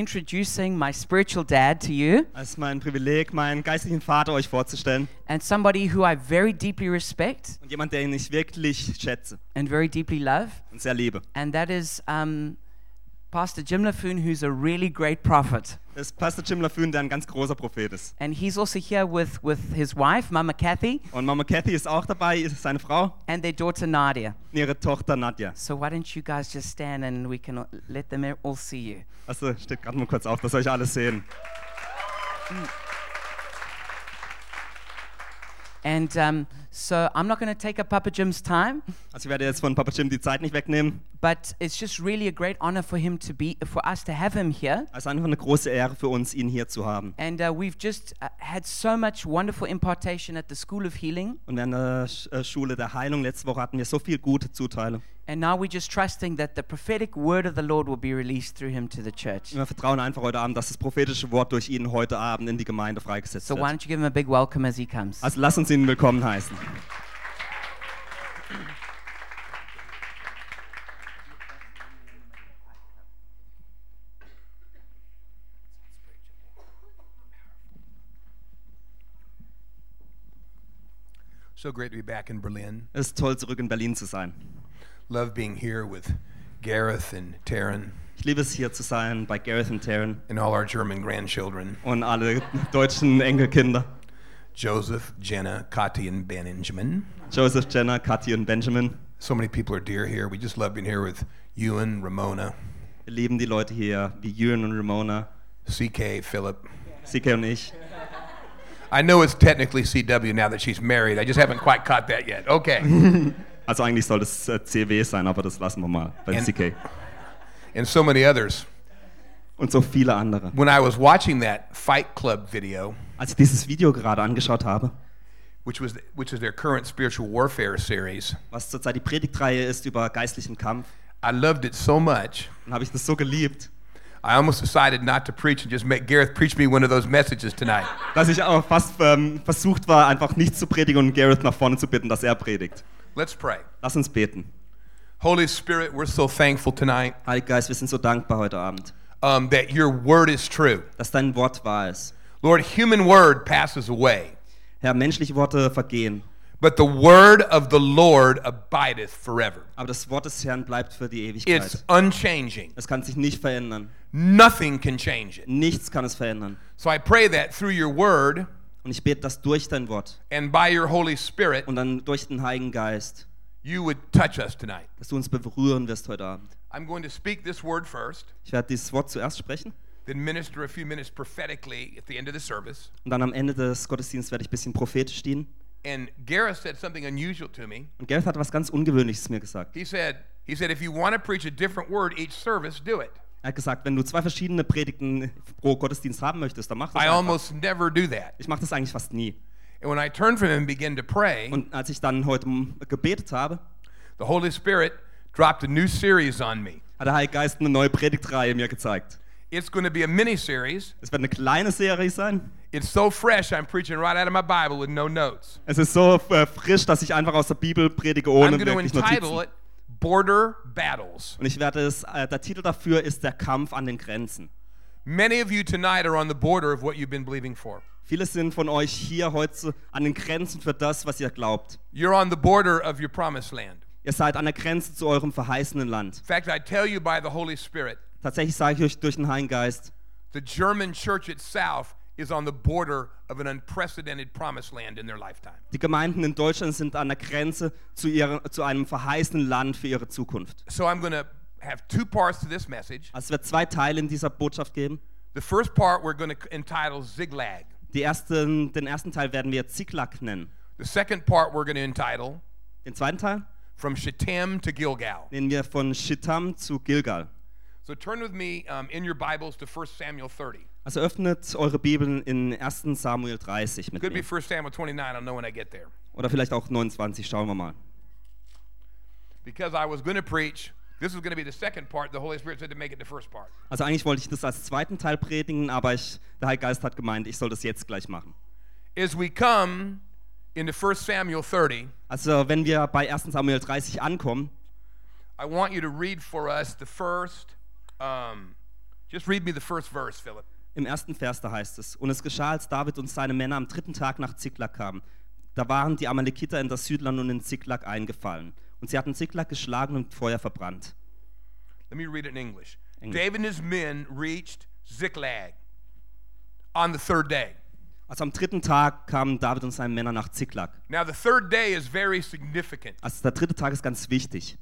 introducing my spiritual dad to you Es ist mein Privileg, meinen geistlichen Vater euch vorzustellen and somebody who I very deeply respect und jemand, den ich wirklich schätze and very deeply love, und sehr liebe. and that is um, Pastor Jim Laffoon, who's a really great prophet. Ist Pastor Jim Laffoon, der ein ganz großer Prophet ist. And he's also here with, with his wife, Mama Kathy, Und Mama Kathy ist auch dabei, ist seine Frau and their daughter Nadia. und ihre Tochter Nadja. So why don't you guys just stand and we can let them all see you? Also steht gerade mal kurz auf, dass euch alles sehen. And um, so I'm not going to take up Papa Jim's time, Also ich werde jetzt von Papa Jim die Zeit nicht wegnehmen. but it's just really a great honor for him to be, for us to have him here. Es ist einfach eine große Ehre für uns, ihn hier zu haben. And uh, we've just uh, had so much wonderful impartation at the School of Healing. Und während der äh, Schule der Heilung letzte Woche hatten wir so viel gute Zuteile. And now we're just trusting that the prophetic word of the Lord will be released through him to the church. Wir vertrauen einfach heute Abend, dass das prophetische Wort durch ihn heute Abend in die Gemeinde freigesetzt So why wird. don't you give him a big welcome as he comes? Also lasst uns ihn willkommen heißen. So great to be back in Berlin. Es ist toll, zurück in Berlin zu sein. Love being here with Gareth and Taryn Ich liebe es, hier zu sein bei Gareth und Taryn and all our German grandchildren und alle deutschen Enkelkinder. Joseph, Jenna, Kati, and Benjamin. Joseph, Jenna, Kathi und Benjamin. So many people are dear here. We just love being here with Ewan, Ramona, Wir lieben die Leute hier, wie Jürgen und Ramona, CK, Philip. CK und ich. I know it's technically CW now that she's married. I just haven't quite caught that yet. Okay. Also eigentlich soll das äh, CW sein, aber das lassen wir mal bei And- CK. and so many others. Und so viele andere. When I was watching that Fight Club video, Als ich dieses Video gerade angeschaut habe, which was which is their current spiritual warfare series, was zurzeit die Predigtreihe ist über geistlichen Kampf, I loved it so much. dann habe ich das so geliebt, I almost decided not to preach and just make Gareth preach me one of those messages tonight. dass ich auch fast ähm, versucht war, einfach nichts zu predigen und Gareth nach vorne zu bitten, dass er predigt. Let's pray. Lass uns beten. Holy Spirit, we're so thankful tonight Heiliger Geist, wir sind so dankbar heute Abend, um, that your word is true. dass dein Wort wahr ist. Lord, human word passes away, Herr, menschliche Worte vergehen, but the word of the Lord abideth forever. aber das Wort des Herrn bleibt für die Ewigkeit. It's unchanging. Es kann sich nicht verändern. Nothing can change it. Nichts kann es verändern. So I pray that through your word Und ich bete, dass durch dein Wort and by your Holy Spirit, und dann durch den Heiligen Geist, you would touch us tonight. dass du uns berühren wirst heute Abend. I'm going to speak this word first, Ich werde dieses Wort zuerst sprechen then minister a few minutes prophetically at the end of the service. und dann am Ende des Gottesdienstes werde ich ein bisschen prophetisch dienen. And Gareth said something unusual to me. Und Gareth hat was ganz Ungewöhnliches mir gesagt. He said, he said, if you want to preach a different word each service, do it. Er hat gesagt, wenn du zwei verschiedene Predigten pro Gottesdienst haben möchtest, dann mach das I almost never do that. Ich mache das eigentlich fast nie. And when I turned from him and began to pray, Und als ich dann heute gebetet habe, the Holy Spirit dropped a new series on me. hat der Heilige Geist eine neue Predigtreihe mir gezeigt. It's going to be a mini series. Es wird eine kleine Serie sein. It's so fresh, I'm preaching right out of my Bible with no notes. Es ist so äh, frisch, dass ich einfach aus der Bibel predige I'm ohne to wirklich Notizen. it Border Battles. Und ich werde es, äh, der Titel dafür ist der Kampf an den Grenzen. Many of you tonight are on the border of what you've been believing for. Viele sind von euch hier heute an den Grenzen für das, was ihr glaubt. You're on the border of your promised land. Ihr seid an der Grenze zu eurem verheißenen Land. In fact, I tell you by the Holy Spirit, Tatsächlich sage ich euch durch den Heiligen Geist, the German church itself is on the border of an unprecedented promised land in their lifetime. die Gemeinden in Deutschland sind an der Grenze zu, ihrer, zu einem verheißenen Land für ihre Zukunft. So I'm going to have two parts to this message. Es wird zwei Teile in dieser Botschaft geben. The first part we're going to entitle Ziglag. Die ersten, den ersten Teil werden wir Ziklag nennen. The second part we're going to entitle Den zweiten Teil From Shittim to Gilgal. nennen wir von Shittam zu Gilgal. So turn with me um, in your Bibles to 1 Samuel 30. Also öffnet eure Bibeln in 1. Samuel 30 mit Could be mir. 1 Samuel 29. I'll know when I get there. Oder vielleicht auch 29, schauen wir mal. Because I was going to preach, this was going to be the second part. The Holy Spirit said to make it the first part. Also eigentlich wollte ich das als zweiten Teil predigen, aber ich, der Heilige Geist hat gemeint, ich soll das jetzt gleich machen. As we come into 1 Samuel 30, Also wenn wir bei 1. Samuel 30 ankommen, I want you to read for us the first um, Just read me the first verse, Philip. Im ersten Vers da heißt es, und es geschah, als David und seine Männer am dritten Tag nach Ziklag kamen. Da waren die Amalekiter in das Südland und in Ziklag eingefallen. Und sie hatten Ziklag geschlagen und Feuer verbrannt. Let me read it in English. English. David and his men reached Ziklag on the third day. Also am dritten Tag kamen David und seine Männer nach Ziklag. Now, the third day is very significant. Also der dritte Tag ist ganz wichtig.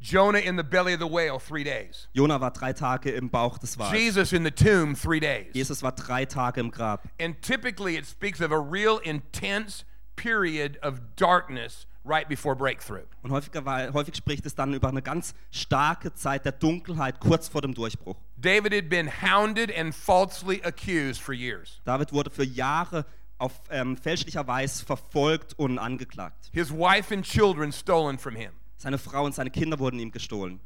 Jonah in the belly of the whale, three days. Jona war drei Tage im Bauch des Wals. Jesus in the tomb, three days. Jesus war drei Tage im Grab. And typically it speaks of a real intense period of darkness right before breakthrough. Und häufiger war, häufig spricht es dann über eine ganz starke Zeit der Dunkelheit kurz vor dem Durchbruch. David had been hounded and falsely accused for years. David wurde für Jahre auf ähm, fälschlicher Weise verfolgt und angeklagt. His wife and children stolen from him. Seine Frau und seine Kinder wurden ihm gestohlen.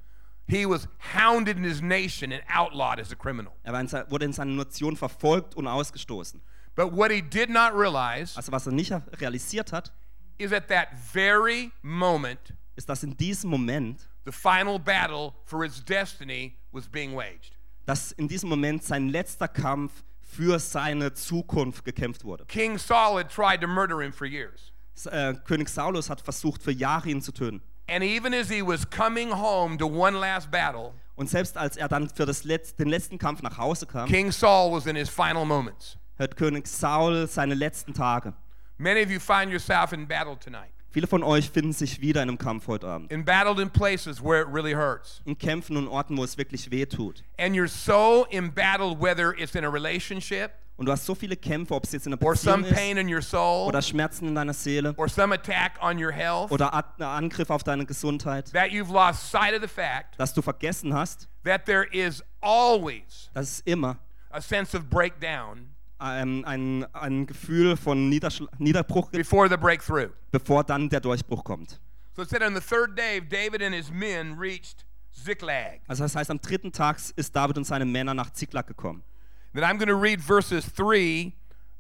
He was hounded in his nation and outlawed as a criminal. Er wurde in seiner Nation verfolgt und ausgestoßen. But what he did not realize Also was er nicht realisiert hat, is at that very moment, ist, dass in diesem Moment, the final battle for his destiny was being waged. dass in diesem Moment sein letzter Kampf für seine Zukunft gekämpft wurde. King Saul had tried to murder him for years. Äh, König Saulus hat versucht, für Jahre ihn zu töten. And even as he was coming home to one last battle, Und selbst als er dann für das Letz-, den letzten Kampf nach Hause kam, King Saul was in his final moments. hört König Saul seine letzten Tage. Many of you find yourself in battle tonight, Viele von euch finden sich wieder in einem Kampf heute Abend. embattled in places where it really hurts. In Kämpfen und Orten, wo es wirklich weh tut. And you're so embattled, whether it's in a relationship Und du hast so viele Kämpfe, ob es jetzt in or Beziehung some ist soul oder Schmerzen in deiner Seele or some attack on your health, oder At- ein Angriff auf deine Gesundheit, that you've lost sight of the fact dass du vergessen hast, that there is always dass es immer a sense of breakdown ähm, ein, ein Gefühl von Niederschl Niederbruch gibt, before the breakthrough. bevor dann der Durchbruch kommt. So it said on the third day, David and his men reached Ziklag. Also das heißt, am dritten Tag ist David und seine Männer nach Ziklag gekommen. Then I'm going to read verses 3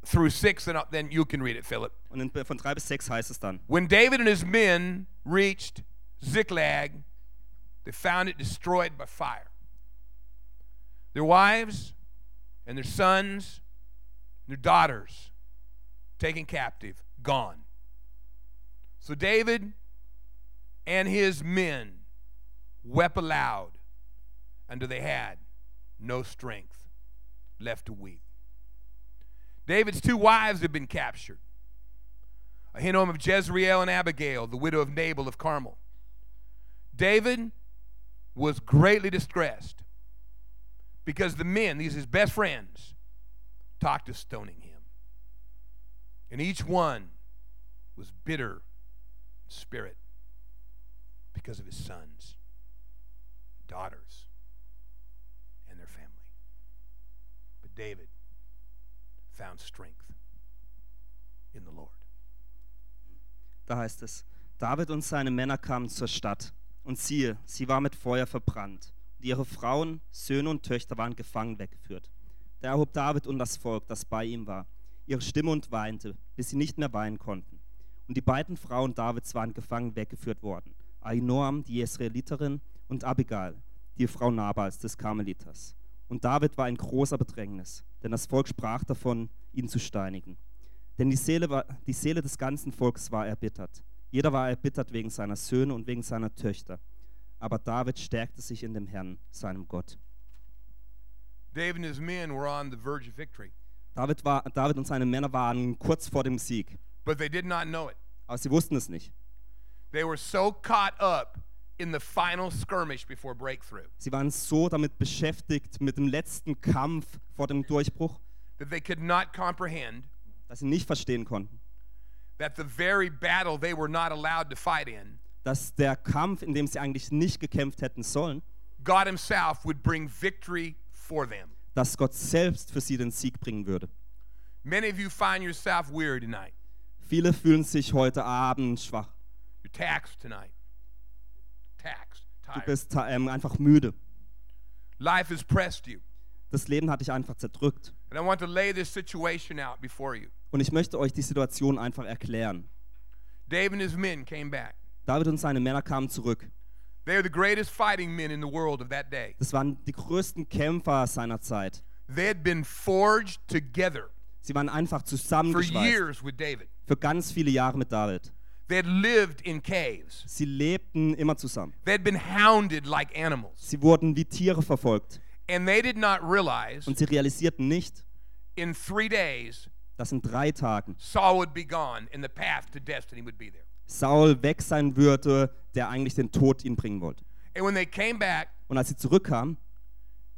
through 6, and then you can read it, Philip. Und in, von drei bis sechs heißt es dann. When David and his men reached Ziklag, they found it destroyed by fire. Their wives and their sons, and their daughters taken captive, gone. So David and his men wept aloud until they had no strength left to weep. David's two wives had been captured. Ahinoam of Jezreel and Abigail, the widow of Nabal of Carmel. David was greatly distressed because the men, these his best friends, talked of stoning him. And each one was bitter in spirit because of his sons, daughters, David found strength in the Lord. Da heißt es, David und seine Männer kamen zur Stadt. Und siehe, sie war mit Feuer verbrannt. Und ihre Frauen, Söhne und Töchter waren gefangen weggeführt. Da erhob David und das Volk, das bei ihm war, ihre Stimme und weinte, bis sie nicht mehr weinen konnten. Und die beiden Frauen Davids waren gefangen weggeführt worden. Ahinoam, die Jesraeliterin, und Abigail, die Frau Nabals des Karmeliters. Und David war in großer Bedrängnis, denn das Volk sprach davon, ihn zu steinigen. Denn die Seele, war, die Seele des ganzen Volkes war erbittert. Jeder war erbittert wegen seiner Söhne und wegen seiner Töchter. Aber David stärkte sich in dem Herrn, seinem Gott. David war, David und seine Männer waren kurz vor dem Sieg, but they did not know it. aber sie wussten es nicht. They were so caught up in the final skirmish before breakthrough Sie waren so damit beschäftigt mit dem letzten Kampf vor dem Durchbruch, that they could not comprehend dass sie nicht verstehen konnten, that the very battle they were not allowed to fight in, dass der Kampf, in dem sie eigentlich nicht gekämpft hätten sollen, God Himself would bring victory for them. dass Gott selbst für sie den Sieg bringen würde. Many of you find yourself weary tonight. Viele fühlen sich heute Abend schwach. You're taxed tonight. Du bist ähm, einfach müde. Life has pressed you. Das Leben hat dich einfach zerdrückt. And I want to lay this situation out before you. Und ich möchte euch die Situation einfach erklären. David and his men came back. David und seine Männer kamen zurück. They are the greatest fighting men in the world of that day. Das waren die größten Kämpfer seiner Zeit. They had been forged together Sie waren einfach for zusammengeschweißt years with David. für ganz viele Jahre mit David. They had lived in caves. Sie lebten immer zusammen. They had been hounded like animals. Sie wurden wie Tiere verfolgt. And they did not realize Und sie realisierten nicht, in three days dass in drei Tagen Saul would be gone and the path to destiny would be there. Saul weg sein würde, der eigentlich den Tod ihn bringen wollte. And when they came back, Und als sie zurückkamen,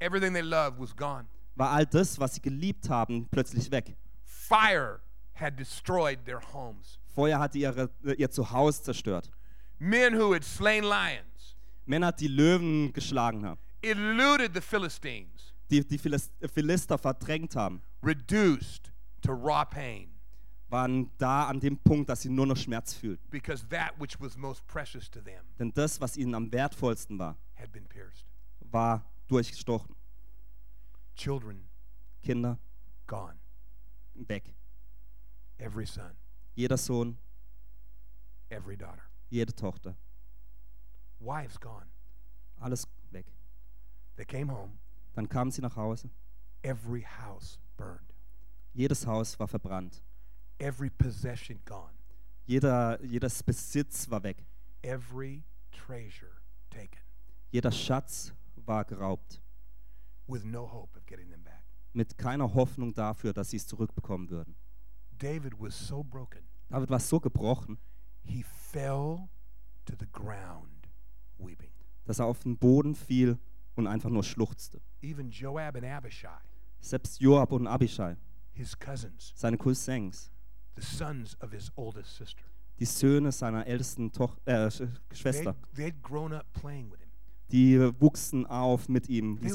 everything they loved was gone. war all das, was sie geliebt haben, plötzlich weg. Fire had destroyed their homes. Feuer hatte ihre, ihr Zuhause zerstört. Men who had slain lions, Männer, die Löwen geschlagen haben, eluded the Philistines, die die Philis- Philister verdrängt haben, reduced to raw pain waren da an dem Punkt, dass sie nur noch Schmerz fühlten. because that which was most precious to them Denn das, was ihnen am wertvollsten war, had been pierced. war durchgestochen. Children Kinder gone. weg. Every son, Jeder Sohn, every daughter. jede Tochter, Wives gone. alles weg. They came home. Dann kamen sie nach Hause. Every house burned. Jedes Haus war verbrannt. Every possession gone. Jeder, jedes Besitz war weg. Every treasure taken Jeder Schatz war geraubt. with no hope of getting them back. Mit keiner Hoffnung dafür, dass sie es zurückbekommen würden. David was so broken, David war so gebrochen, he fell to the ground weeping. dass er auf den Boden fiel und einfach nur schluchzte. Even Joab and Abishai, Selbst Joab und Abishai, his cousins, seine Cousins, the sons of his oldest sister, die Söhne seiner ältesten Toch äh, Schwester, they'd grown up playing with him. die wuchsen auf mit ihm. They.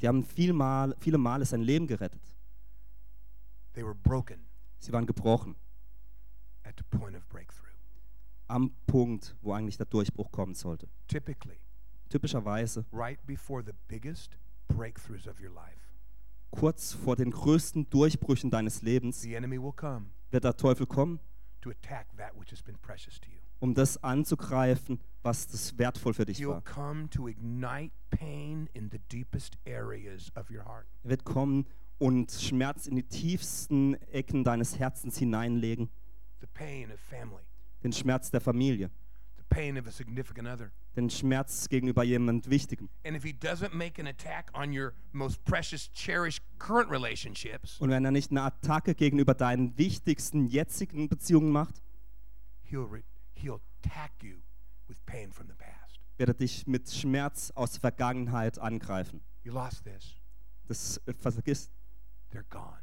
Die haben viel Mal, viele Male sein Leben gerettet. They were broken Sie waren gebrochen at the point of breakthrough. am Punkt, wo eigentlich der Durchbruch kommen sollte. Typically, Typischerweise right before the biggest breakthroughs of your life, kurz vor den größten Durchbrüchen deines Lebens the enemy will come wird der Teufel kommen, to attack that which has been precious to you. um das anzugreifen, was das wertvoll für dich war. come to ignite pain in the deepest areas of your heart. Er wird kommen und Schmerz in die tiefsten Ecken deines Herzens hineinlegen, The pain of family, den Schmerz der Familie, the pain of a significant other. den Schmerz gegenüber jemand Wichtigem. And if he doesn't make an attack on your most precious, cherished current relationships, Und wenn er nicht eine Attacke gegenüber deinen wichtigsten jetzigen Beziehungen macht, he'll, re- he'll attack you with pain from the past. wird er dich mit Schmerz aus der Vergangenheit angreifen. You lost this, Das äh, vergiss, they're gone.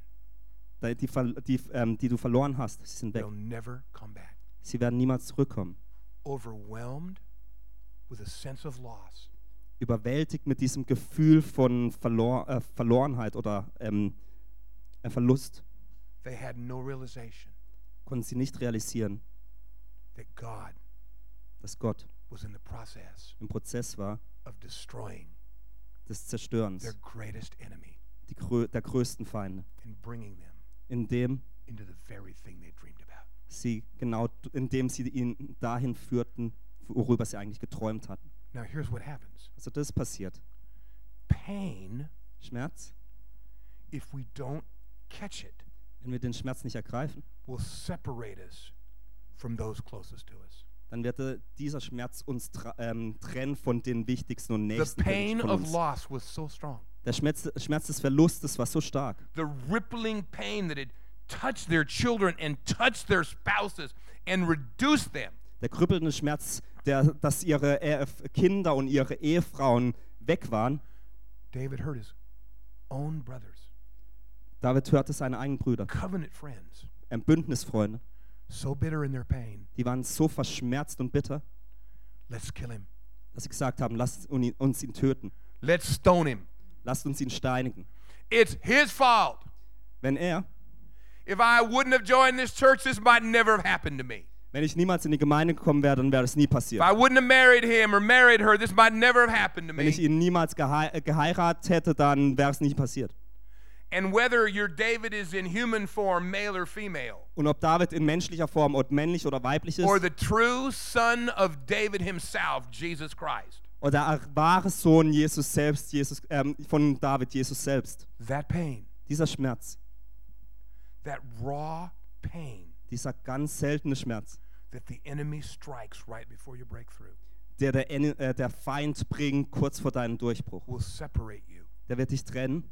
die, die, die, ähm, die du verloren hast, sie sind weg. They'll never come back. Sie werden niemals zurückkommen. Overwhelmed with a sense of loss, Überwältigt mit diesem Gefühl von Verlor äh, Verlorenheit oder ähm, äh, Verlust they had no realization konnten sie nicht realisieren, that God dass Gott was in the process im Prozess war of destroying des Zerstörens, their greatest enemy die der größten Feinde, indem into the very thing they dreamed about. sie genau, indem sie ihn dahin führten, worüber sie eigentlich geträumt hatten. Now, here's what happens Also das passiert. pain, Schmerz, if we don't catch it, wenn wir den Schmerz nicht ergreifen, will separate us from those closest to us. dann wird dieser Schmerz uns ähm, trennen von den wichtigsten und The nächsten pain von of loss was so strong. Der Schmerz, Schmerz des Verlustes war so stark. The rippling pain that had touched their children and touched their spouses and reduced them. Der krüppelnde Schmerz, der, dass ihre äh, Kinder und ihre Ehefrauen weg waren. David hurt his own brothers, David hörte seine eigenen Brüder, covenant friends, Bündnisfreunde, so bitter in their pain. die waren so verschmerzt und bitter, Let's kill him. dass sie gesagt haben, lasst uns ihn töten. Let's stone him. Lasst uns ihn steinigen. It's his fault. Wenn er, If I wouldn't have joined this church, this might never have happened to me. wenn ich niemals in die Gemeinde gekommen wäre, dann wäre das nie If passiert. I wouldn't have married him or married her, this might never have happened to Wenn ich me. ihn niemals gehei äh, geheiratet hätte, dann wäre es nicht passiert. And whether your David is in human form, male or female, Und ob David in menschlicher Form ob männlich oder weiblich ist or the true son of David himself, Jesus Christ, oder der wahre Sohn Jesus selbst, Jesus, ähm, von David, Jesus selbst. that pain, Dieser Schmerz, that raw pain dieser ganz seltene Schmerz, that the enemy strikes right before your breakthrough der der, äh, der Feind bringt kurz vor deinem Durchbruch, will separate you der wird dich trennen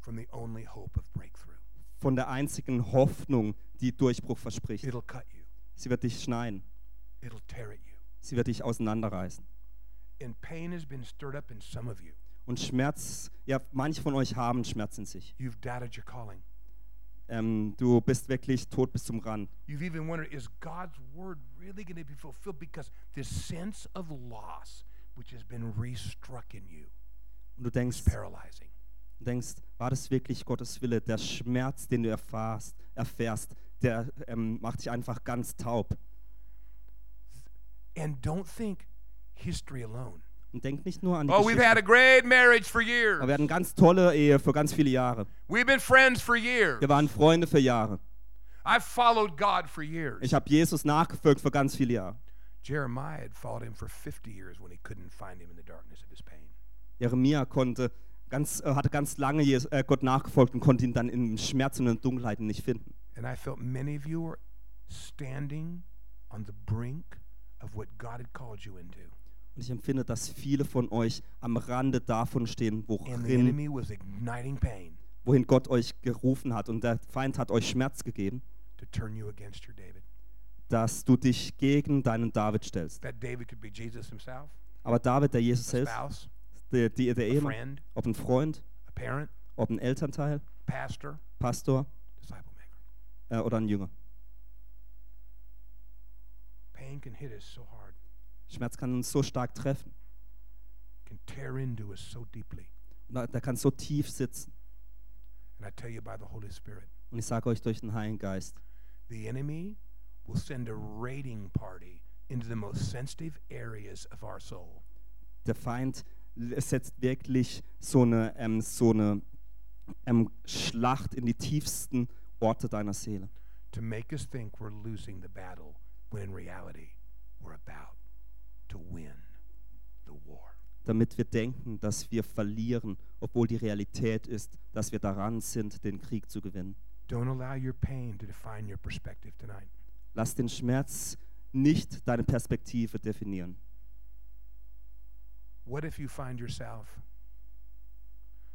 from the only hope of breakthrough. von der einzigen Hoffnung, die Durchbruch verspricht. It'll cut you, Sie wird dich schneiden, it'll tear at you. sie wird dich auseinanderreißen. And pain has been stirred up in some of you. Und Schmerz, ja, manche von euch haben Schmerz in sich. You've doubted your calling. Ähm, du bist wirklich tot bis zum Rand. You've even wondered, is God's word really going to be fulfilled? Because this sense of loss, which has been restruck in you, Und du is denkst, paralyzing. denkst, war das wirklich Gottes Wille? Der Schmerz, den du erfährst, erfährst der ähm, macht dich einfach ganz taub. And don't think history alone. Und denk nicht nur an die Oh, we've had a great marriage for years. Aber wir hatten ganz tolle Ehe für ganz viele Jahre. We've been friends for years. Wir waren Freunde für Jahre. I've followed God for years. Ich habe Jesus nachgefolgt für ganz viele Jahre. Jeremiah had followed him for 50 years when he couldn't find him in the darkness of his pain. Jeremia konnte ganz, äh, hatte ganz lange Jes- äh, Gott nachgefolgt und konnte ihn dann im Schmerz und in der Dunkelheit nicht finden. And I felt many of you were standing on the brink of what God had called you into. Und ich empfinde, dass viele von euch am Rande davon stehen, worin, wohin Gott euch gerufen hat. Und der Feind hat euch Schmerz gegeben, to turn you against your David. dass du dich gegen deinen David stellst. That David could be Jesus himself, Aber David, der Jesus selbst, der, der, der Ehemann, ob ein Freund, ob ein Elternteil, pastor, Pastor äh, oder ein Jünger. Pain can hit us so hard, Schmerz kann uns so stark treffen. can tear into us so deeply. Und da- Der kann so tief sitzen. And I tell you by the Holy Spirit, Und ich sage euch durch den Heiligen Geist, the enemy will send a raiding party into the most sensitive areas of our soul. der Feind setzt wirklich so eine, ähm, so eine ähm, Schlacht in die tiefsten Orte deiner Seele. to make us think we're losing the battle when in reality we're about to win the war. Damit wir denken, dass wir verlieren, obwohl die Realität ist, dass wir daran sind, den Krieg zu gewinnen. Don't allow your pain to define your perspective tonight. Lass den Schmerz nicht deine Perspektive definieren. What if you find yourself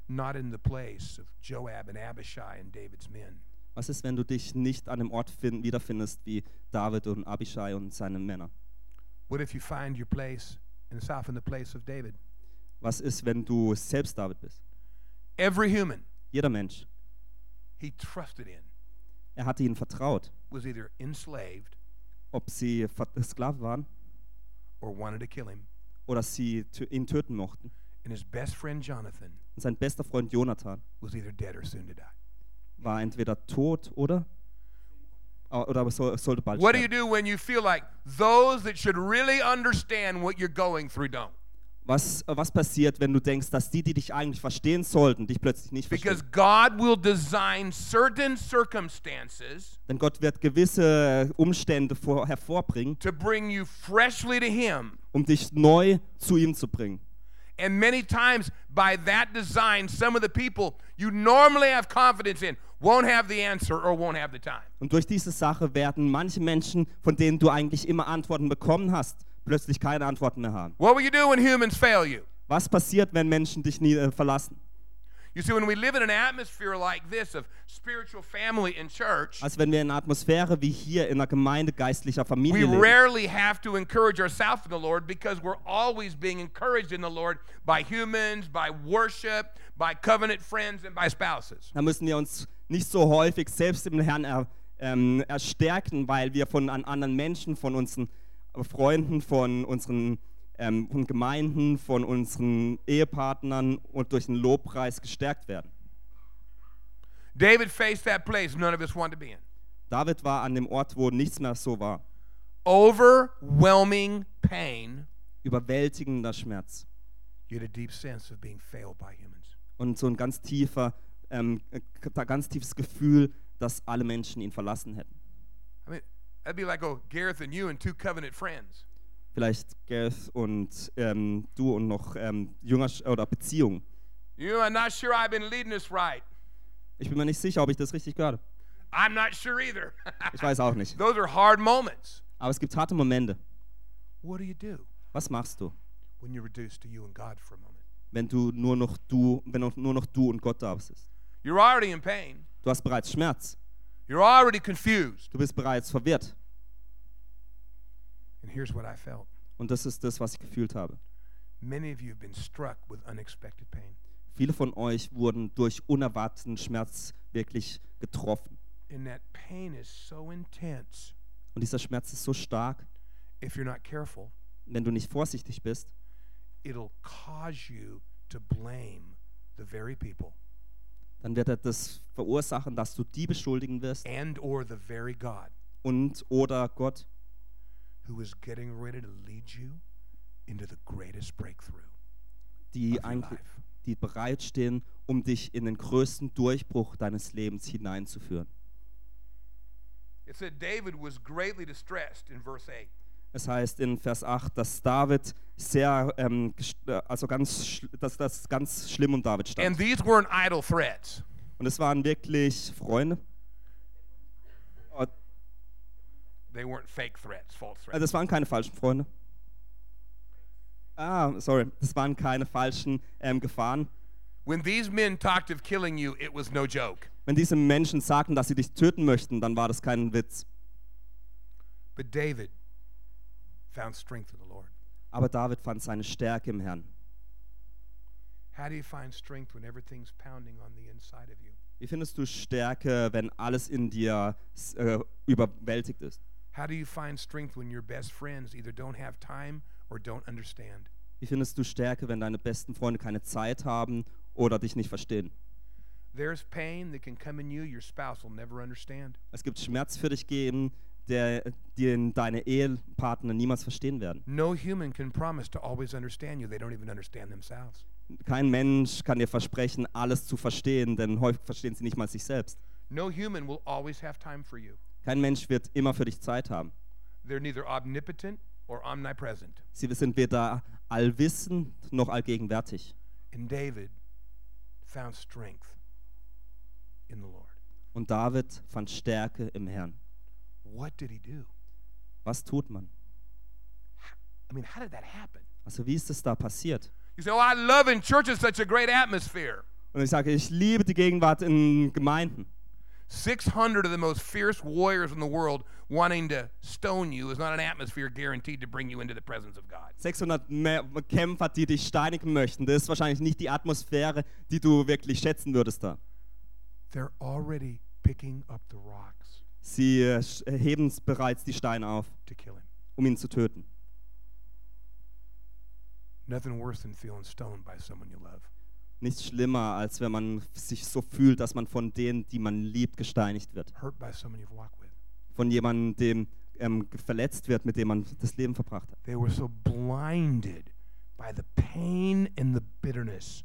not in the place of Joab and Abishai and David's men, Was ist, wenn du dich nicht an dem Ort fin- wiederfindest wie David und Abishai und seine Männer? What if you find your place and in the place of David? Was ist, wenn du selbst David bist? Every human Jeder Mensch. he trusted in Er hatte ihnen vertraut, was either enslaved ob sie ver- Sklaven waren or wanted to kill him. oder sie tö- ihn töten mochten. And his best friend Jonathan Und sein bester Freund Jonathan was either dead or soon to die. war entweder tot oder oder sollte bald What do you do when you feel like those that should really understand what you're going through don't? Was, was passiert, wenn du denkst, dass die, die dich eigentlich verstehen sollten, dich plötzlich nicht Because verstehen? God will design certain circumstances Denn Gott wird gewisse äh, Umstände vor, hervorbringen, to bring you freshly to Him. um dich neu zu ihm zu bringen. And many times, by that design, some of the people you normally have confidence in won't have the answer or won't have the time. Und durch diese Sache werden manche Menschen, von denen du eigentlich immer Antworten bekommen hast, plötzlich keine Antworten mehr haben. What will you do when humans fail you? Was passiert, wenn Menschen dich nie äh, verlassen? You see, when we live in an atmosphere like this of spiritual family in church, Also wenn wir in einer Atmosphäre wie hier in einer Gemeinde geistlicher we Familie leben, rarely have to encourage ourselves in the Lord because we're always being encouraged in the Lord by humans, by worship, by covenant friends, and by spouses. da müssen wir uns nicht so häufig selbst im Herrn er, ähm, erstärken, weil wir von an anderen Menschen, von unseren Freunden, von unseren ähm, von Gemeinden, von unseren Ehepartnern und durch den Lobpreis gestärkt werden. David faced that place none of us want to be in. David war an dem Ort, wo nichts mehr so war. Overwhelming pain, Überwältigender Schmerz yet a deep sense of being failed by humans. und so ein ganz tiefer ähm, äh, da ganz tiefes Gefühl, dass alle Menschen ihn verlassen hätten. I mean, that'd be like oh, Gareth and you and two covenant friends. Vielleicht Gareth und ähm, du und noch ähm, Jünger oder Beziehungen. You know, I'm not sure I've been leading this right. Ich bin mir nicht sicher, ob ich das richtig gehört habe. I'm not sure either. Ich weiß auch nicht. Those are hard moments. Aber es gibt harte Momente. What do you do Was machst du, when you're reduced to you and God for a moment? wenn du nur noch du, wenn nur noch du und Gott da bist? You're already in pain. Du hast bereits Schmerz. You're already confused. Du bist bereits verwirrt. And here's what I felt. Und das ist das, was ich gefühlt habe. Many of you have been struck with unexpected pain. Viele von euch wurden durch unerwarteten Schmerz wirklich getroffen. And that pain is so intense. Und dieser Schmerz ist so stark, If you're not careful, wenn du nicht vorsichtig bist, it'll cause you to blame the very people dann wird er das verursachen, dass du die beschuldigen wirst and or the very God und oder Gott, who is getting ready to lead you into the greatest breakthrough die, of your eigentlich, life. die bereitstehen, um dich in den größten Durchbruch deines Lebens hineinzuführen. It said David was greatly distressed in verse 8. Es heißt in Vers 8, dass David sehr, ähm, äh, also ganz, dass das ganz schlimm um David And stand. these weren't idle threats. Und es waren wirklich Freunde. They weren't fake threats, false threats. Also es waren keine falschen Freunde. Ah, sorry, das waren keine falschen ähm, Gefahren. When these men talked of killing you, it was no joke. Wenn diese Menschen sagten, dass sie dich töten möchten, dann war das kein Witz. But David found strength in the Lord. Aber David fand seine Stärke im Herrn. How do you find strength when everything's pounding on the inside of you? Wie findest du Stärke, wenn alles in dir äh, überwältigt ist? How do you find strength when your best friends either don't have time or don't understand? Wie findest du Stärke, wenn deine besten Freunde keine Zeit haben oder dich nicht verstehen? There's pain that can come in you your spouse will never understand. Es gibt Schmerz für dich geben, der, den deine Ehepartner niemals verstehen werden. No human can promise to always understand you. They don't even understand themselves. Kein Mensch kann dir versprechen, alles zu verstehen, denn häufig verstehen sie nicht mal sich selbst. No human will always have time for you. Kein Mensch wird immer für dich Zeit haben. They're neither omnipotent or omnipresent. Sie sind weder allwissend noch allgegenwärtig. And David found strength in the Lord. Und David fand Stärke im Herrn. What did he do? Was tut man? I mean, how did that happen? Also wie ist es da passiert? You say, Oh, I love in church, it's such a great atmosphere. Und ich sage, ich liebe die Gegenwart in Gemeinden. 600 of the most fierce warriors in the world wanting to stone you is not an atmosphere guaranteed to bring you into the presence of God. 600 mehr Kämpfer, die dich steinigen möchten. Das ist wahrscheinlich nicht die Atmosphäre, die du wirklich schätzen würdest da. They're already picking up the rocks Sie äh, sch- heben bereits die Steine auf, um ihn zu töten. Nichts schlimmer, als wenn man sich so fühlt, dass man von denen, die man liebt, gesteinigt wird. Von jemandem, dem ähm, verletzt wird, mit dem man das Leben verbracht hat. They were so blinded by the pain and the bitterness,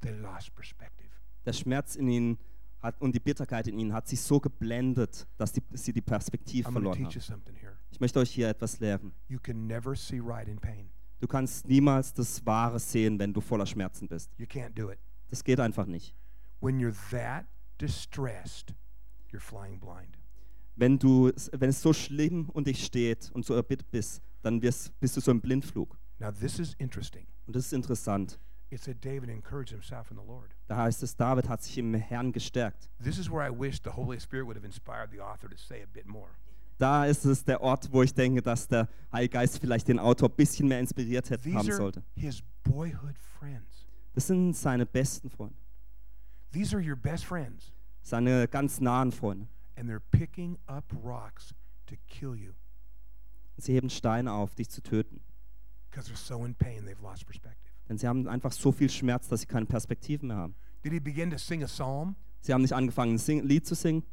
they lost perspective. Der Schmerz in ihnen hat, und die Bitterkeit in ihnen hat sich so geblendet, dass die, sie die Perspektive verloren haben. Ich möchte euch hier etwas lehren. You can never see right in pain. Du kannst niemals das Wahre sehen, wenn du voller Schmerzen bist. You can't do it. Das geht einfach nicht. When you're that distressed, you're flying blind. Wenn, du, wenn es so schlimm um dich steht und so erbittert bist, dann wirst, bist du so im Blindflug. Now, this is interesting. Und das ist interessant. It said David encouraged himself in the Lord. Da heißt es, David hat sich im Herrn gestärkt. This is where I wish the Holy Spirit would have inspired the author to say a bit more. Da ist es der Ort, wo ich denke, dass der Heilige Geist vielleicht den Autor ein bisschen mehr inspiriert hätte, haben These are sollte. his boyhood friends. Das sind seine besten Freunde, These are your best friends, seine ganz nahen Freunde. and they're picking up rocks to kill you Sie heben Steine auf, dich zu töten. because they're so in pain they've lost perspective. Denn sie haben einfach so viel Schmerz, dass sie keine Perspektiven mehr haben. Did he begin to sing a psalm? Sie haben nicht angefangen, ein Sing Lied zu singen.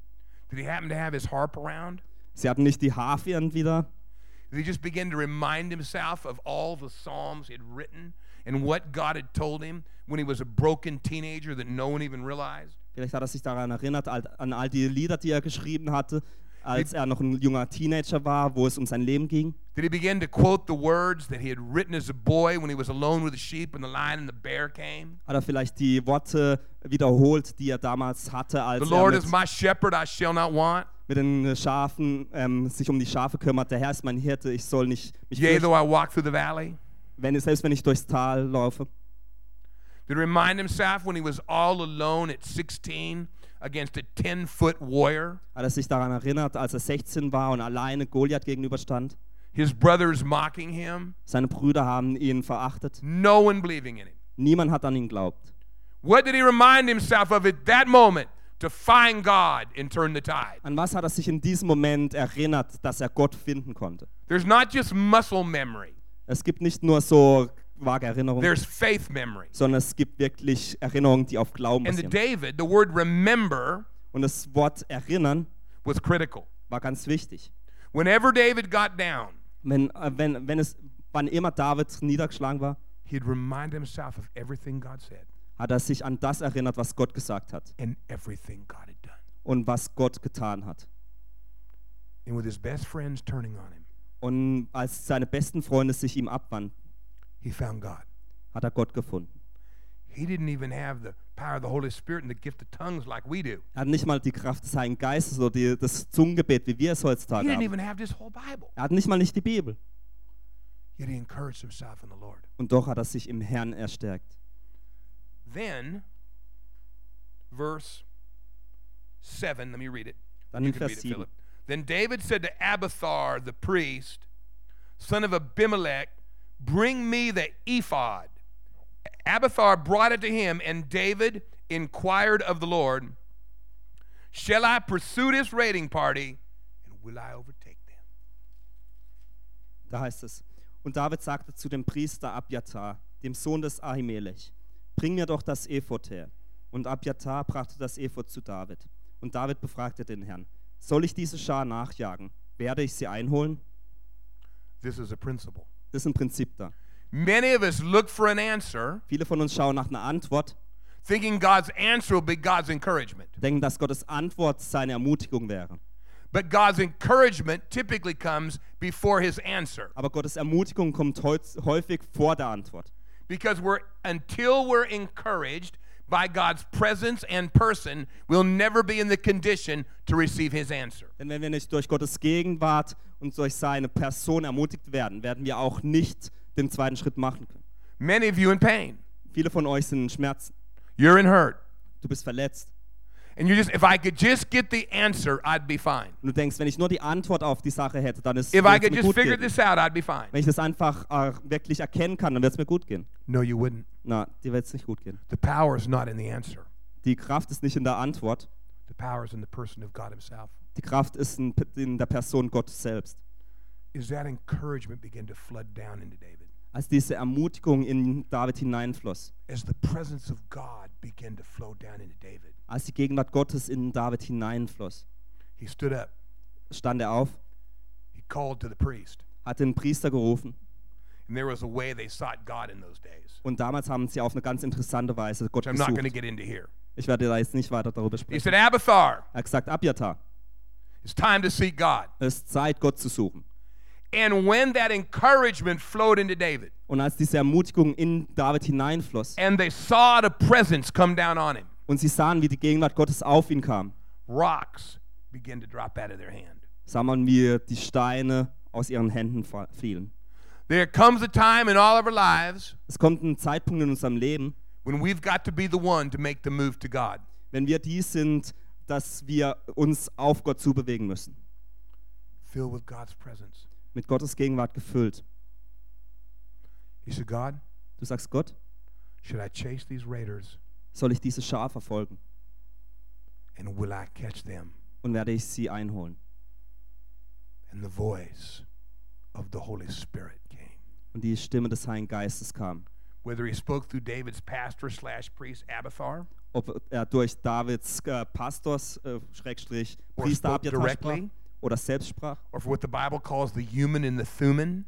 Did he happen to have his harp around? Sie hatten nicht die Harfe wieder. Did he just begin to remind himself of all the psalms he had written and what God had told him when he was a broken teenager that no one even realized? Vielleicht hat er sich daran erinnert, an all die Lieder, die er geschrieben hatte, als er noch ein junger Teenager war, wo es um sein Leben ging. Did he begin to quote the words that he had written as a boy when he was alone with the sheep and the lion and the bear came? Hat er vielleicht die Worte wiederholt, die er damals hatte, als The er Lord mit, is my shepherd, I shall not want. mit den Schafen ähm, sich um die Schafe kümmert. Der Herr ist mein Hirte, ich soll nicht mich Yea, though I walk through the valley. wenn, selbst wenn ich durchs Tal laufe. Did he remind himself when he was all alone at 16 against a 10 foot warrior? Hat er sich daran erinnert, als er 16 war und alleine Goliath gegenüberstand? His brothers mocking him, Seine Brüder haben ihn verachtet. no one believing in him. Niemand hat an ihn geglaubt. What did he remind himself of at that moment to find God and turn the tide? An was hat er sich in diesem Moment erinnert, dass er Gott finden konnte? There's not just muscle memory, Es gibt nicht nur so vage Erinnerungen, there's faith memory. sondern es gibt wirklich Erinnerungen, die auf Glauben And to basieren. David, the word remember Und das Wort erinnern was critical. war ganz wichtig. Whenever David got down, Wenn, äh, wenn, wenn es, wann immer David niedergeschlagen war, he'd remind himself of everything God said hat er sich an das erinnert, was Gott gesagt hat and everything God had done. und was Gott getan hat. And with his best friends turning on him, Und als seine besten Freunde sich ihm abwandten, he found God. hat er Gott gefunden. He didn't even have the power of the Holy Spirit and the gift of tongues like we do. Er hat nicht mal die Kraft Heiligen Geistes oder die, das Zungengebet, wie wir es He heutzutage didn't haben. even have this whole Bible. Er hat nicht mal nicht die Bibel. Yet he encouraged himself in the Lord. Und doch hat er sich im Herrn erstärkt. Then, verse 7, let me read it. Dann in Vers read it, 7. Philip. Then David said to Abiathar the priest, son of Abimelech, Bring me the ephod. Abiathar brought it to him, and David inquired of the Lord, Shall I pursue this raiding party, and will I overtake them? Da heißt es, und David sagte zu dem Priester Abjatar, dem Sohn des Ahimelech, bring mir doch das Ephod her. Und Abjatar brachte das Ephod zu David. Und David befragte den Herrn, soll ich diese Schar nachjagen? Werde ich sie einholen? This is a principle. Das ist ein Prinzip da. Many of us look for an answer, Viele von uns schauen nach einer Antwort, thinking God's answer will be God's encouragement. denken, dass Gottes Antwort seine Ermutigung wäre. But God's encouragement typically comes before his answer. Aber Gottes Ermutigung kommt häufig vor der Antwort. Because we're until we're encouraged by God's presence and person, we'll never be in the condition to receive his answer. Denn wenn wir nicht durch Gottes Gegenwart und durch seine Person ermutigt werden, werden wir auch nicht den zweiten Schritt machen können. Many of you in pain. Viele von euch sind in Schmerzen. You're in hurt. Du bist verletzt. And you just if I could just get the answer, I'd be fine. Und du denkst, wenn ich nur die Antwort auf die Sache hätte, dann ist If I could mir just gut figure gehen. this out, I'd be fine. Wenn ich das einfach äh, wirklich erkennen kann, dann wird es mir gut gehen. No, you wouldn't. Na, dir wird es nicht gut gehen. The power is not in the answer. Die Kraft ist nicht in der Antwort. The power is in the person of God himself. Die Kraft ist in, in der Person Gottes selbst. Is that encouragement begin to flood down into David? Als diese Ermutigung in David hineinfloss, As the presence of God began to flow down into David, als die Gegenwart Gottes in David hineinfloss, he stood up. stand er auf, He called to the priest. hat den Priester gerufen And there was a way they sought God in those days, und damals haben sie auf eine ganz interessante Weise Gott which I'm not going to gesucht. get into here. Ich werde da jetzt nicht weiter darüber He sprechen. said, Abathar, Er hat gesagt, Abjatar, it's time to seek God. es ist Zeit, Gott zu suchen. And when that encouragement flowed into David, Und als diese Ermutigung in David hineinfloss and they saw the presence come down on him, und sie sahen, wie die Gegenwart Gottes auf ihn kam, rocks began to drop out of their hand. sah man, wie die Steine aus ihren Händen fielen. There comes a time in all of our lives Es kommt ein Zeitpunkt in unserem Leben, when we've got to be the one to make the move to God. wenn wir die sind, dass wir uns auf Gott zubewegen müssen. Filled with God's presence. Mit Gottes Gegenwart gefüllt. He said, God, Du sagst, Gott, should I chase these raiders soll ich diese Schar verfolgen and will I catch them? und werde ich sie einholen? And the voice of the Holy Spirit came. Und die Stimme des Heiligen Geistes kam. Whether he spoke through David's pastor slash priest Abathar Ob er durch Davids äh, Pastors, äh, Schrägstrich, Or Priester Abjatar sprach oder selbst sprach or for what the Bible calls the human in the thuman.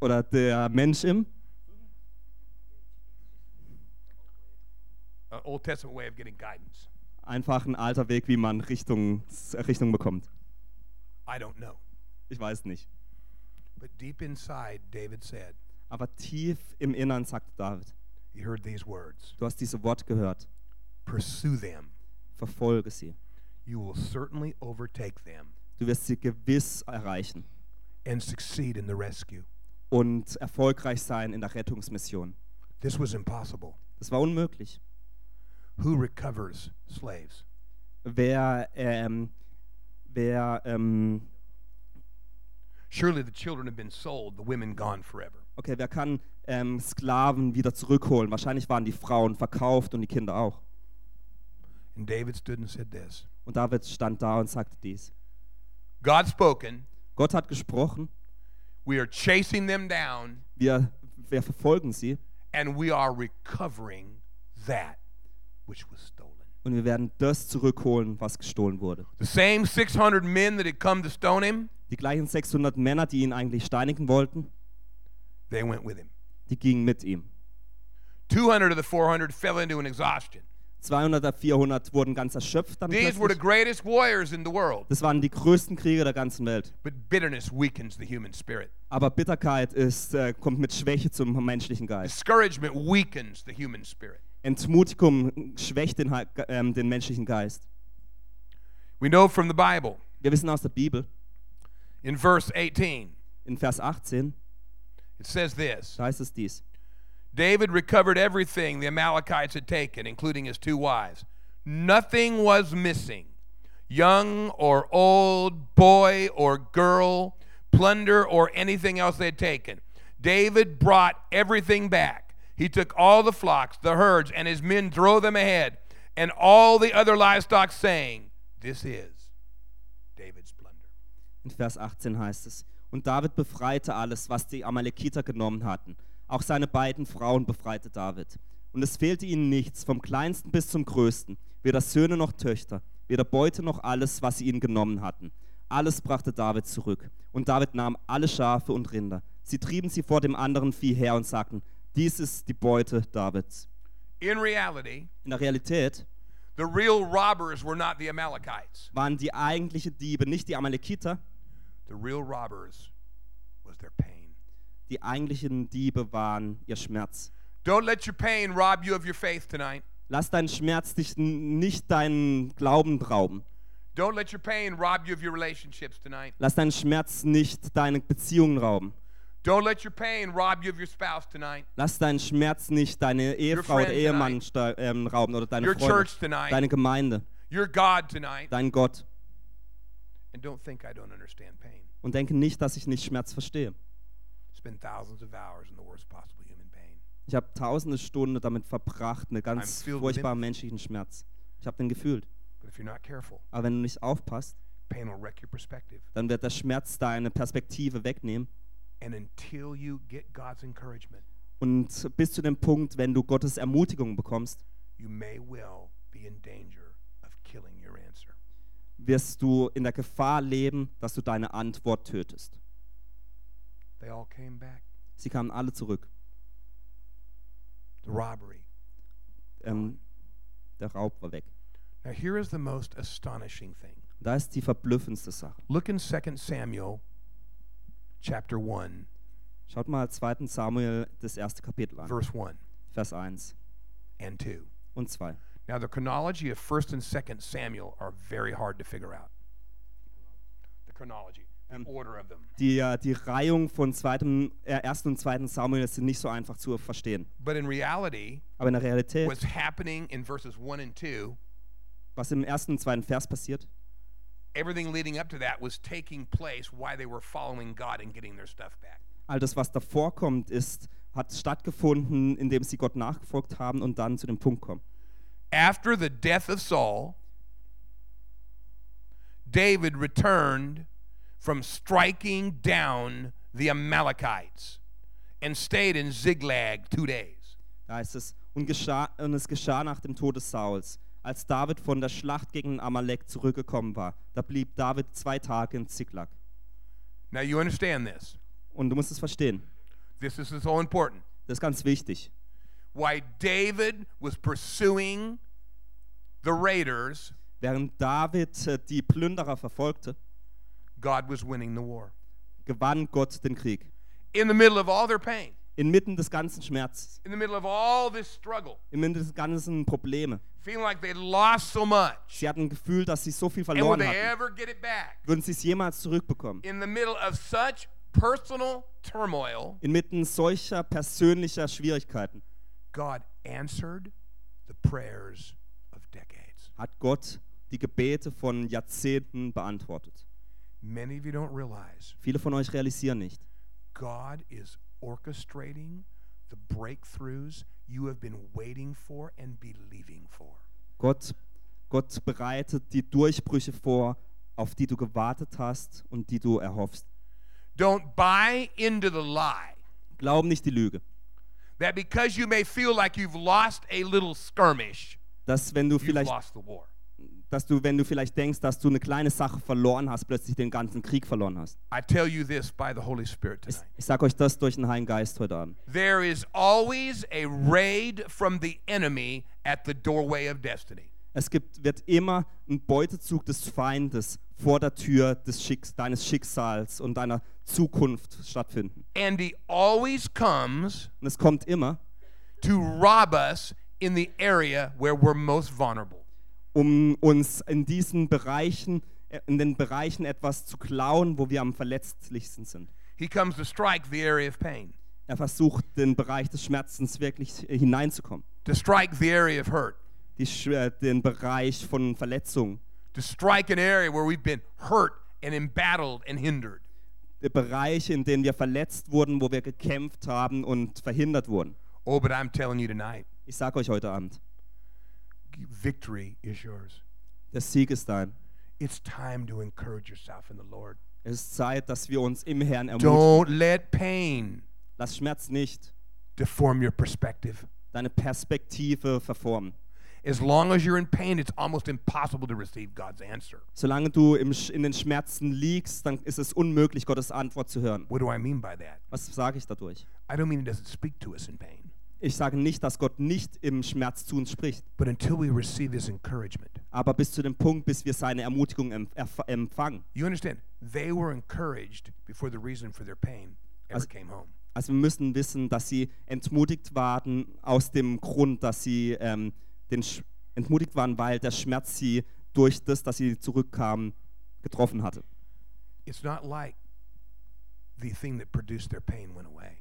oder der Mensch im Old Testament way of getting guidance. Einfach ein alter Weg, wie man Richtung, Richtung bekommt. I don't know. Ich weiß nicht. But deep inside, David said, Aber tief im Innern sagte David, he heard these words du hast diese Worte gehört, Pursue them. verfolge sie. You will certainly overtake them Du wirst sie gewiss erreichen and succeed in the rescue. und erfolgreich sein in der Rettungsmission. This was impossible. Das war unmöglich. Who recovers slaves? Wer, ähm, wer, ähm, Surely the children have been sold, the women gone forever. okay, wer kann ähm, Sklaven wieder zurückholen? Wahrscheinlich waren die Frauen verkauft und die Kinder auch. And David stood and said this Und David stand da und sagte dies. God spoken, Gott hat gesprochen, we are chasing them down, wir, wir verfolgen sie and we are recovering that which was stolen. und wir werden das zurückholen, was gestohlen wurde. The same 600 men that had come to stone him, Die gleichen 600 Männer, die ihn eigentlich steinigen wollten, they went with him. die gingen mit ihm. 200 of the 400 fell into an exhaustion. 200 der 400 wurden ganz erschöpft dann These were the greatest warriors in the world. Das waren die größten Kriege der ganzen Welt. But bitterness weakens the human spirit. Aber Bitterkeit ist, äh, kommt mit Schwäche zum menschlichen Geist. Discouragement weakens the human spirit. Entmutigung schwächt den, ähm, den menschlichen Geist. We know from the Bible Wir wissen aus der Bibel, in verse 18, in Vers 18, it says this da heißt es dies. David recovered everything the Amalekites had taken, including his two wives. Nothing was missing young or old, boy or girl, plunder or anything else they had taken. David brought everything back. He took all the flocks, the herds, and his men drove them ahead, and all the other livestock, saying, This is David's plunder. In Vers 18 heißt es, und David befreite alles, was die Amalekiter genommen hatten. Auch seine beiden Frauen befreite David. Und es fehlte ihnen nichts, vom kleinsten bis zum größten, weder Söhne noch Töchter, weder Beute noch alles, was sie ihnen genommen hatten. Alles brachte David zurück. Und David nahm alle Schafe und Rinder. Sie trieben sie vor dem anderen Vieh her und sagten, dies ist die Beute Davids. In reality, In der Realität the real robbers were not the Amalekites. waren die eigentlichen Diebe nicht die Amalekiter, The real robbers was their pain. die eigentlichen Diebe waren ihr Schmerz. Don't let your pain rob you of your faith tonight. Lass deinen Schmerz dich nicht deinen Glauben rauben. Don't let your pain rob you of your relationships tonight. Lass deinen Schmerz nicht deine Beziehungen rauben. Don't let your pain rob you of your spouse tonight, Lass deinen Schmerz nicht deine Ehefrau oder Ehemann ähm, rauben oder deine your Freunde, church tonight, deine Gemeinde, your God tonight. dein Gott. And don't think I don't understand pain. Und denke nicht, dass ich nicht Schmerz verstehe. Spend thousands of hours in the worst possible human pain. Ich habe tausende Stunden damit verbracht, I'm ganz furchtbaren menschlichen Schmerz. Ich habe den gefühlt. But if you're not careful, Aber wenn du nicht aufpasst, pain will wreck your perspective. dann wird der Schmerz deine Perspektive wegnehmen. And until you get God's encouragement, Und bis zu dem Punkt, wenn du Gottes Ermutigung bekommst, you may well be in danger of killing your answer. wirst du in der Gefahr leben, dass du deine Antwort tötest. They all came back. Sie kamen alle zurück. The robbery. Ähm, der Raub war weg. Now, here is the most astonishing thing. Da ist die verblüffendste Sache. Look in 2 Samuel chapter 1, Schaut mal 2. Samuel das erste Kapitel an, verse 1 Vers 1 and 2. und 2. Now, the chronology of 1st and 2nd Samuel are very hard to figure out. The chronology, the Um, order of them. Die, äh, die Reihung von 2., äh, 1. und 2. Samuel sind nicht so einfach zu verstehen. But in reality, Aber in der Realität, what's happening in verses 1 and 2, was im ersten und zweiten Vers passiert, everything leading up to that was taking place while they were following God and getting their stuff back. all das, was davor kommt, ist, hat stattgefunden, indem sie Gott nachgefolgt haben und dann zu dem Punkt kommen. After the death of Saul, David returned from striking down the Amalekites and stayed in Ziklag two days. Da heißt es, und, geschah, und es geschah nach dem Tod des Sauls. Als David von der Schlacht gegen Amalek zurückgekommen war, da blieb David zwei Tage in Ziklag. Now you understand this. Und du musst es verstehen, This is so important. das ist ganz wichtig. while David was pursuing the raiders, Während David äh, die Plünderer verfolgte, God was winning the war. gewann Gott den Krieg. In the middle of all their pain, Inmitten des ganzen Schmerzes, in the middle of all this struggle, inmitten des ganzen Probleme. feeling like they lost so much. Sie hatten ein Gefühl, dass sie so viel And verloren they hatten. ever get it back? Würden sie es jemals zurückbekommen? In the middle of such personal turmoil, Inmitten solcher persönlicher Schwierigkeiten God answered the prayers of decades. hat Gott die Gebete von Jahrzehnten beantwortet. Many of you don't realize Viele von euch realisieren nicht. God is orchestrating the breakthroughs you have been waiting for and believing for. Gott, Gott bereitet die Durchbrüche vor, auf die du gewartet hast und die du erhoffst. Don't buy into the lie Glaub nicht die Lüge, that because you may feel like you've lost a little skirmish, dass wenn du vielleicht. Dass du, wenn du vielleicht denkst, dass du eine kleine Sache verloren hast, plötzlich den ganzen Krieg verloren hast. I tell you this by the Holy Spirit Ich, ich sage euch das durch den Heiligen Geist heute Abend. There is always a raid from the enemy at the doorway of destiny. Es gibt, wird immer ein Beutezug des Feindes vor der Tür des Schicks, deines Schicksals und deiner Zukunft stattfinden. And he always comes Und es kommt immer, to rob us in the area where we're most vulnerable. Um uns in diesen Bereichen, äh, in den Bereichen etwas zu klauen, wo wir am verletzlichsten sind. He comes to strike the area of pain, Er versucht, den Bereich des Schmerzens wirklich hineinzukommen. to strike the area of hurt, Die, äh, den Bereich von Verletzungen. to strike an area where we've been hurt and embattled and hindered. Die Bereiche, in denen wir verletzt wurden, wo wir gekämpft haben und verhindert wurden. Oh, but I'm telling you tonight, Ich sage euch heute Abend, victory is yours. der Sieg ist dein. It's time to encourage yourself in the Lord. Es ist Zeit, dass wir uns im Herrn ermutigen. Don't let pain Lass Schmerz nicht deform your perspective. deine Perspektive verformen. As long as you're in pain, it's almost impossible to receive God's answer. Solange du im, in den Schmerzen liegst, dann ist es unmöglich, Gottes Antwort zu hören. What do I mean by that? Was sage ich dadurch? I don't mean He doesn't speak to us in pain, Ich sage nicht, dass Gott nicht im Schmerz zu uns spricht, but until we receive His encouragement. aber bis zu dem Punkt, bis wir seine Ermutigung empfangen. You understand? They were encouraged before the reason for their pain ever Also- came home. Also wir müssen wissen, dass sie entmutigt waren aus dem Grund, dass sie ähm, den Sch entmutigt waren, weil der Schmerz sie durch das, dass sie zurückkamen, getroffen hatte. It's not like the thing that produced their pain went away.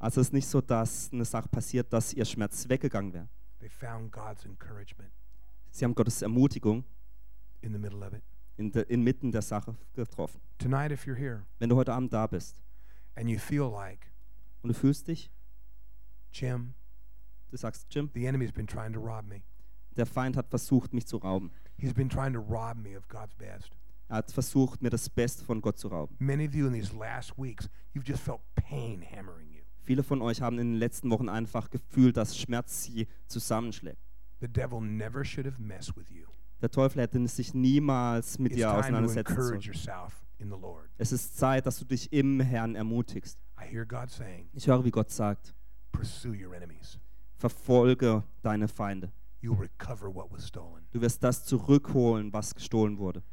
Also es ist nicht so, dass eine Sache passiert, dass ihr Schmerz weggegangen wäre. They found God's encouragement Sie haben Gottes Ermutigung in the middle of it. in de, inmitten der Sache getroffen. Tonight, if you're here Wenn du heute Abend da bist and you feel like, und du fühlst dich, Jim, du sagst, Jim, the enemy's been trying to rob me. der Feind hat versucht, mich zu rauben. He's been trying to rob me of God's best. Er hat versucht, mir das Beste von Gott zu rauben. Many of you in these last weeks, you've just felt pain hammering. Viele von euch haben in den letzten Wochen einfach gefühlt, dass Schmerz sie zusammenschlägt. The devil never should have messed with you. Der Teufel hätte sich niemals mit It's dir auseinandersetzen sollen. Es ist Zeit, dass du dich im Herrn ermutigst. Saying, Ich höre, wie Gott sagt, verfolge deine Feinde. Du wirst das zurückholen, was gestohlen wurde.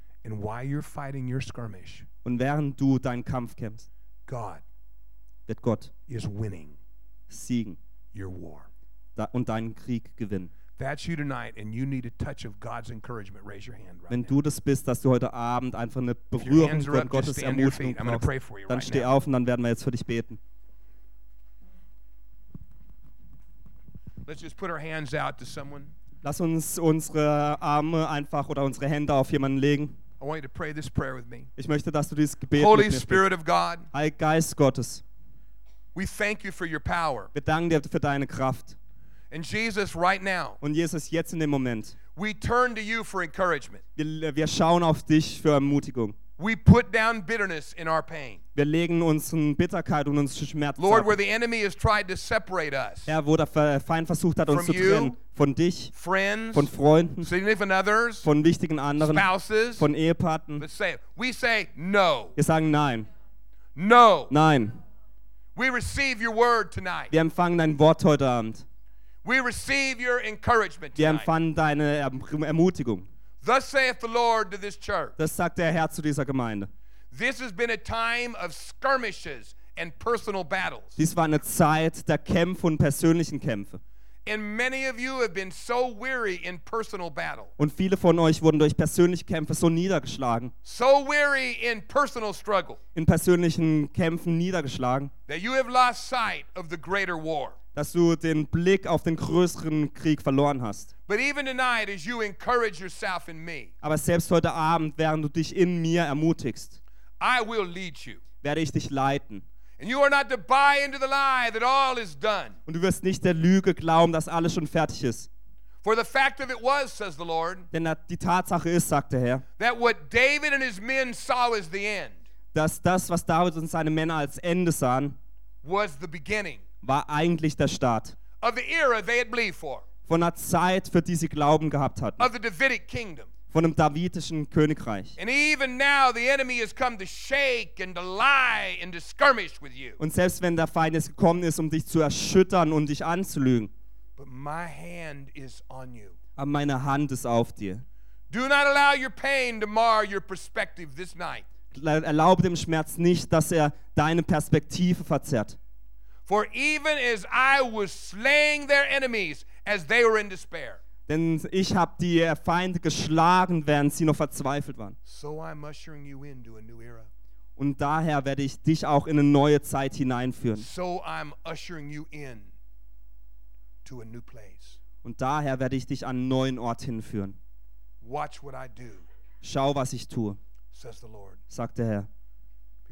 Skirmish, Und während du deinen Kampf kämpfst, God wird Gott is winning siegen your war. da und deinen Krieg gewinnen. That's you tonight, and you need a touch of God's encouragement. Raise your hand right Wenn du das bist, dass du heute Abend einfach eine Berührung von up, Gottes Ermutigung brauchst, dann right steh now. auf und dann werden wir jetzt für dich beten. Let's just put our hands out to someone. Lass uns unsere Arme einfach oder unsere Hände auf jemanden legen. I want you to pray this prayer with me. Ich möchte, dass du dieses Gebet Holy mit mir. Spirit of God, Geist Gottes, we thank you for your power. wir danken dir für deine Kraft. And Jesus, right now, Und Jesus, jetzt in dem Moment, we turn to you for encouragement. wir, wir schauen auf dich für Ermutigung. We put down bitterness in our pain. Wir legen unsere Bitterkeit und unseren Schmerz Lord, where the enemy has tried to separate us, Herr, wo der Fe- Feind versucht hat, uns zu trennen. Von dich, friends, von Freunden, significant others, von wichtigen anderen, spouses, von Ehepartnern. say, we say no, Wir sagen nein, no. nein. We receive your word tonight. Wir empfangen dein Wort heute Abend. We receive your encouragement Wir tonight. empfangen deine Erm- Ermutigung. Thus saith the Lord to this church. Das sagt der Herr zu dieser Gemeinde. This has been a time of skirmishes and personal battles. Dies war eine Zeit der Kämpfe und persönlichen Kämpfe. And many of you have been so weary in personal battle, Und viele von euch wurden durch persönliche Kämpfe so niedergeschlagen, so weary in personal struggle, in persönlichen Kämpfen niedergeschlagen, that you have lost sight of the greater war. dass du den Blick auf den größeren Krieg verloren hast. But even tonight, as you encourage yourself in me, Aber selbst heute Abend, während du dich in mir ermutigst, I will lead you. werde ich dich leiten. And you are not to buy into the lie that all is done. Und du wirst nicht der Lüge glauben, dass alles schon fertig ist. For the fact of it was, says the Lord, Denn die Tatsache ist, sagt der Herr, that what David and his men saw as the end dass das, was David und seine Männer als Ende sahen, was the beginning war eigentlich der Start of the era they had believed for, von einer Zeit, für die sie Glauben gehabt hatten, of the Davidic kingdom. Von einem davidischen Königreich. And even now, the enemy has come to shake and to lie and to skirmish with you. Und selbst wenn der Feind jetzt gekommen ist, um dich zu erschüttern und dich anzulügen, But my hand is on you. aber meine Hand ist auf dir. Do not allow your pain to mar your perspective this night. Erlaube dem Schmerz nicht, dass er deine Perspektive verzerrt. For even as I was slaying their enemies as they were in despair, Denn ich habe die Feinde geschlagen, während sie noch verzweifelt waren. so I'm ushering you into a new era. Und daher werde ich dich auch in eine neue Zeit hineinführen. So I'm ushering you in to a new place. Und daher werde ich dich an einen neuen Ort hinführen. Watch what I do, Schau, was ich tue, says the Lord. sagt der Herr.